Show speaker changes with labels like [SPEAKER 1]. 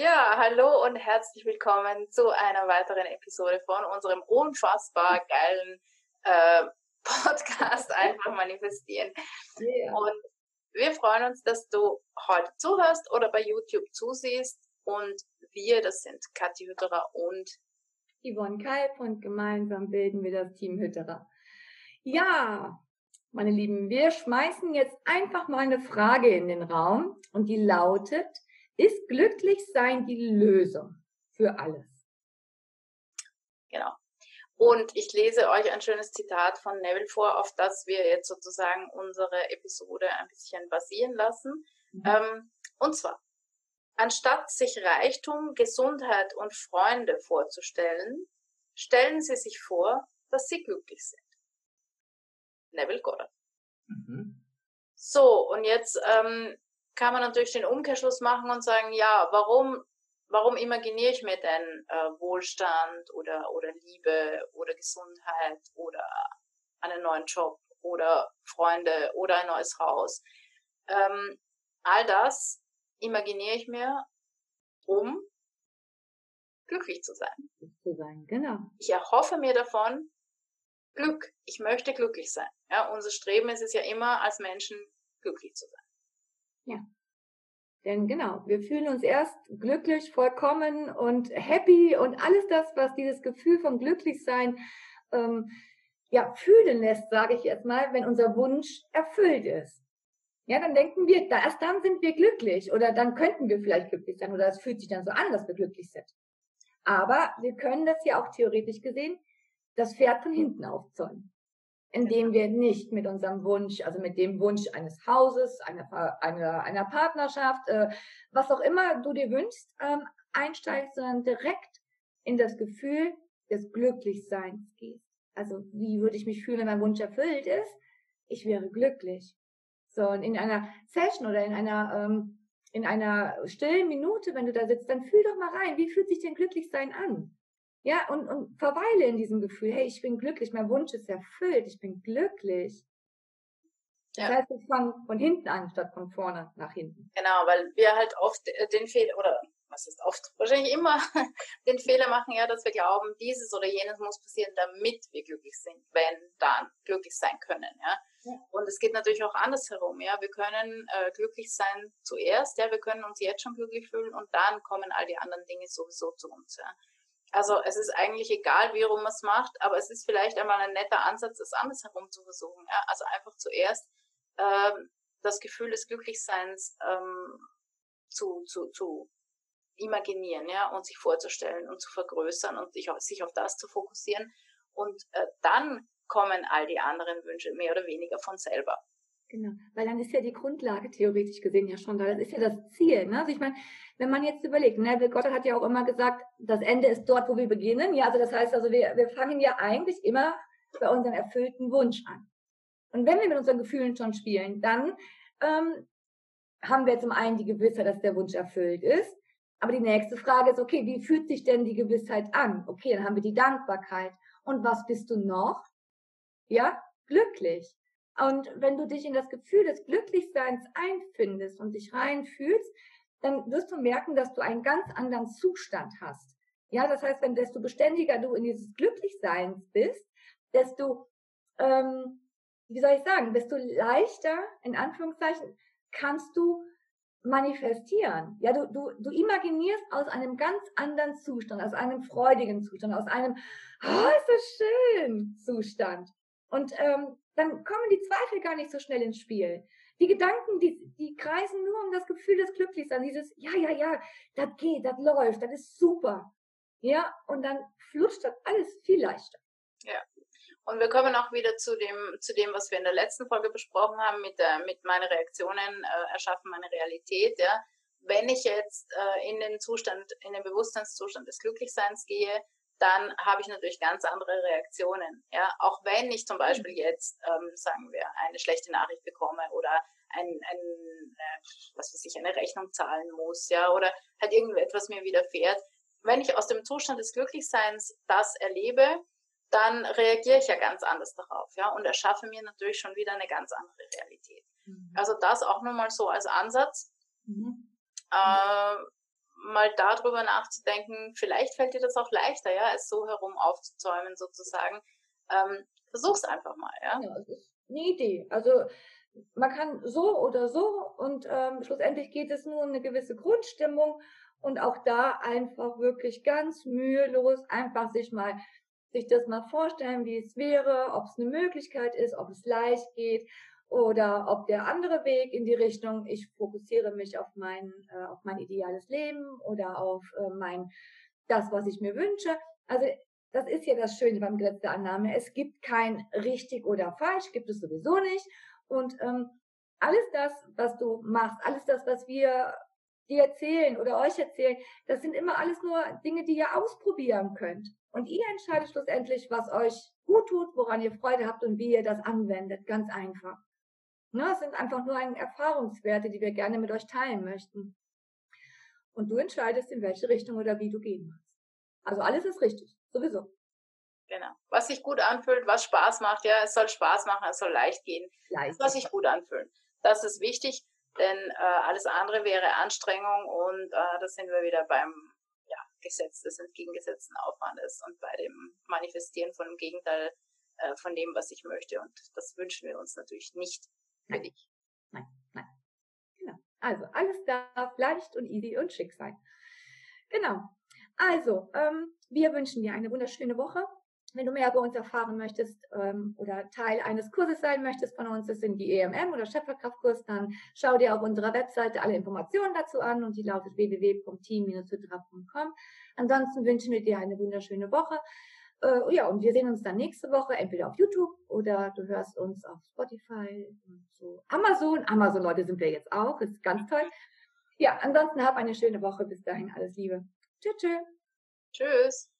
[SPEAKER 1] Ja, hallo und herzlich willkommen zu einer weiteren Episode von unserem unfassbar geilen äh, Podcast Einfach manifestieren. Yeah. Und wir freuen uns, dass du heute zuhörst oder bei YouTube zusiehst. Und wir, das sind Kathi Hütterer und
[SPEAKER 2] Yvonne Kalb und gemeinsam bilden wir das Team Hütterer. Ja, meine Lieben, wir schmeißen jetzt einfach mal eine Frage in den Raum und die lautet, ist Glücklichsein die Lösung für alles?
[SPEAKER 1] Genau. Und ich lese euch ein schönes Zitat von Neville vor, auf das wir jetzt sozusagen unsere Episode ein bisschen basieren lassen. Mhm. Ähm, und zwar, anstatt sich Reichtum, Gesundheit und Freunde vorzustellen, stellen Sie sich vor, dass Sie glücklich sind. Neville Goddard. Mhm. So, und jetzt ähm, kann man natürlich den Umkehrschluss machen und sagen, ja, warum, warum imaginiere ich mir denn äh, Wohlstand oder, oder Liebe oder Gesundheit oder einen neuen Job oder Freunde oder ein neues Haus? Ähm, all das imaginiere ich mir, um glücklich zu sein.
[SPEAKER 2] Zu sein, genau.
[SPEAKER 1] Ich erhoffe mir davon Glück. Ich möchte glücklich sein. Ja, unser Streben ist es ja immer, als Menschen glücklich zu sein.
[SPEAKER 2] Ja. Denn genau, wir fühlen uns erst glücklich, vollkommen und happy und alles das, was dieses Gefühl von Glücklichsein ähm, ja, fühlen lässt, sage ich jetzt mal, wenn unser Wunsch erfüllt ist. Ja, dann denken wir, erst dann sind wir glücklich oder dann könnten wir vielleicht glücklich sein oder es fühlt sich dann so an, dass wir glücklich sind. Aber wir können das ja auch theoretisch gesehen das Pferd von hinten aufzäumen indem wir nicht mit unserem Wunsch, also mit dem Wunsch eines Hauses, einer, einer, einer Partnerschaft, äh, was auch immer du dir wünschst, ähm, einsteigst, sondern direkt in das Gefühl des Glücklichseins gehst. Also wie würde ich mich fühlen, wenn mein Wunsch erfüllt ist? Ich wäre glücklich. So, und in einer Session oder in einer, ähm, in einer stillen Minute, wenn du da sitzt, dann fühl doch mal rein, wie fühlt sich denn Glücklichsein an? Ja, und, und verweile in diesem Gefühl, hey, ich bin glücklich, mein Wunsch ist erfüllt, ich bin glücklich. Ja. Das heißt, ich fange von hinten an, statt von vorne nach hinten.
[SPEAKER 1] Genau, weil wir halt oft äh, den Fehler, oder was ist oft, wahrscheinlich immer den Fehler machen, ja, dass wir glauben, dieses oder jenes muss passieren, damit wir glücklich sind, wenn dann glücklich sein können, ja. ja. Und es geht natürlich auch andersherum, ja. Wir können äh, glücklich sein zuerst, ja, wir können uns jetzt schon glücklich fühlen und dann kommen all die anderen Dinge sowieso zu uns, ja. Also es ist eigentlich egal, wie rum man es macht, aber es ist vielleicht einmal ein netter Ansatz, es andersherum zu versuchen. Ja? Also einfach zuerst ähm, das Gefühl des Glücklichseins ähm, zu, zu, zu imaginieren ja? und sich vorzustellen und zu vergrößern und sich auf, sich auf das zu fokussieren. Und äh, dann kommen all die anderen Wünsche mehr oder weniger von selber.
[SPEAKER 2] Genau, weil dann ist ja die Grundlage theoretisch gesehen ja schon da. Das ist ja das Ziel. Ne? Also ich meine, wenn man jetzt überlegt, Neville Goddard hat ja auch immer gesagt, das Ende ist dort, wo wir beginnen. Ja, also das heißt also, wir, wir fangen ja eigentlich immer bei unserem erfüllten Wunsch an. Und wenn wir mit unseren Gefühlen schon spielen, dann ähm, haben wir zum einen die Gewissheit, dass der Wunsch erfüllt ist. Aber die nächste Frage ist, okay, wie fühlt sich denn die Gewissheit an? Okay, dann haben wir die Dankbarkeit. Und was bist du noch? Ja, glücklich. Und wenn du dich in das Gefühl des Glücklichseins einfindest und dich reinfühlst, dann wirst du merken, dass du einen ganz anderen Zustand hast. Ja, das heißt, wenn desto beständiger du in dieses Glücklichseins bist, desto, ähm, wie soll ich sagen, desto leichter, in Anführungszeichen, kannst du manifestieren. Ja, du, du, du imaginierst aus einem ganz anderen Zustand, aus einem freudigen Zustand, aus einem, oh, ist das schön Zustand. Und ähm, dann kommen die Zweifel gar nicht so schnell ins Spiel. Die Gedanken, die, die kreisen nur um das Gefühl des Glücklichseins, dieses, ja, ja, ja, das geht, das läuft, das ist super. Ja, und dann flutscht das alles viel leichter.
[SPEAKER 1] Ja. Und wir kommen auch wieder zu dem, zu dem, was wir in der letzten Folge besprochen haben, mit, der, mit meine Reaktionen äh, erschaffen meine Realität, ja. Wenn ich jetzt äh, in den Zustand, in den Bewusstseinszustand des Glücklichseins gehe, dann habe ich natürlich ganz andere Reaktionen. Ja, auch wenn ich zum Beispiel mhm. jetzt, ähm, sagen wir, eine schlechte Nachricht bekomme oder ein, ein äh, was weiß ich, eine Rechnung zahlen muss, ja, oder halt irgendetwas mir widerfährt. Wenn ich aus dem Zustand des Glücklichseins das erlebe, dann reagiere ich ja ganz anders darauf, ja, und erschaffe mir natürlich schon wieder eine ganz andere Realität. Mhm. Also das auch nochmal so als Ansatz. Mhm. Äh, mal darüber nachzudenken, vielleicht fällt dir das auch leichter, ja, es so herum aufzuzäumen sozusagen. Ähm, versuch's einfach mal, ja.
[SPEAKER 2] Ja, das ist eine Idee. Also man kann so oder so und ähm, schlussendlich geht es nur um eine gewisse Grundstimmung und auch da einfach wirklich ganz mühelos einfach sich mal sich das mal vorstellen, wie es wäre, ob es eine Möglichkeit ist, ob es leicht geht oder ob der andere Weg in die Richtung, ich fokussiere mich auf mein, äh, auf mein ideales Leben oder auf äh, mein, das, was ich mir wünsche. Also das ist ja das Schöne beim Gesetz der Annahme. Es gibt kein richtig oder falsch, gibt es sowieso nicht. Und ähm, alles das, was du machst, alles das, was wir dir erzählen oder euch erzählen, das sind immer alles nur Dinge, die ihr ausprobieren könnt. Und ihr entscheidet schlussendlich, was euch gut tut, woran ihr Freude habt und wie ihr das anwendet. Ganz einfach. Ne, es sind einfach nur Erfahrungswerte, die wir gerne mit euch teilen möchten. Und du entscheidest, in welche Richtung oder wie du gehen willst. Also alles ist richtig, sowieso.
[SPEAKER 1] Genau. Was sich gut anfühlt, was Spaß macht, ja, es soll Spaß machen, es soll leicht gehen. Leicht. Was sich gut anfühlt. Das ist wichtig, denn äh, alles andere wäre Anstrengung und äh, da sind wir wieder beim ja, Gesetz des entgegengesetzten Aufwandes und bei dem Manifestieren von dem Gegenteil äh, von dem, was ich möchte. Und das wünschen wir uns natürlich nicht
[SPEAKER 2] für dich. Nein, nein. Genau. Also alles darf leicht und easy und schick sein. Genau. Also, ähm, wir wünschen dir eine wunderschöne Woche. Wenn du mehr über uns erfahren möchtest ähm, oder Teil eines Kurses sein möchtest von uns, das sind die EMM oder Schöpferkraftkurs, dann schau dir auf unserer Webseite alle Informationen dazu an und die lautet www.team-hydra.com. Ansonsten wünschen wir dir eine wunderschöne Woche. Äh, ja, und wir sehen uns dann nächste Woche entweder auf YouTube oder du hörst uns auf Spotify und so. Amazon, Amazon-Leute sind wir jetzt auch, ist ganz toll. Ja, ansonsten hab eine schöne Woche. Bis dahin, alles Liebe. Tschüss.
[SPEAKER 1] Tschüss.